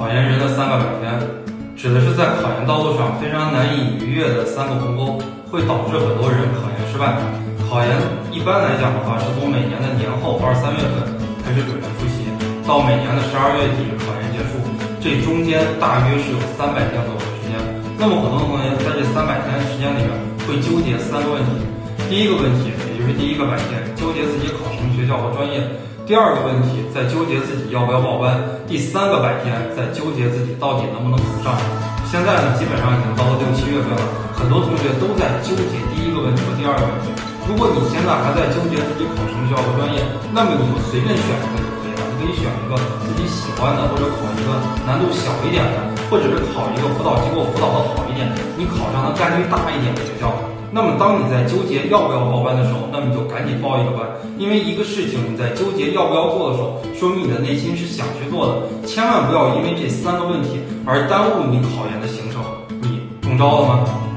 考研人的三个百天，指的是在考研道路上非常难以逾越的三个鸿沟，会导致很多人考研失败。考研一般来讲的话，是从每年的年后二三月份开始准备复习，到每年的十二月底考研结束，这中间大约是有三百天左右的时间。那么很多同学在这三百天时间里面会纠结三个问题，第一个问题也就是第一个百天，纠结自己考什么学校和专业。第二个问题在纠结自己要不要报班，第三个百天在纠结自己到底能不能考上。现在呢，基本上已经到了六七月份了，很多同学都在纠结第一个问题和第二个问题。如果你现在还在纠结自己考什么学校和专业，那么你就随便选一个就可以了。你可以选一个自己喜欢的，或者考一个难度小一点的，或者是考一个辅导机构辅导的好一点，你考上的概率大一点的学校。那么，当你在纠结要不要报班的时候，那么你就赶紧报一个班，因为一个事情你在纠结要不要做的时候，说明你的内心是想去做的。千万不要因为这三个问题而耽误你考研的行程。你中招了吗？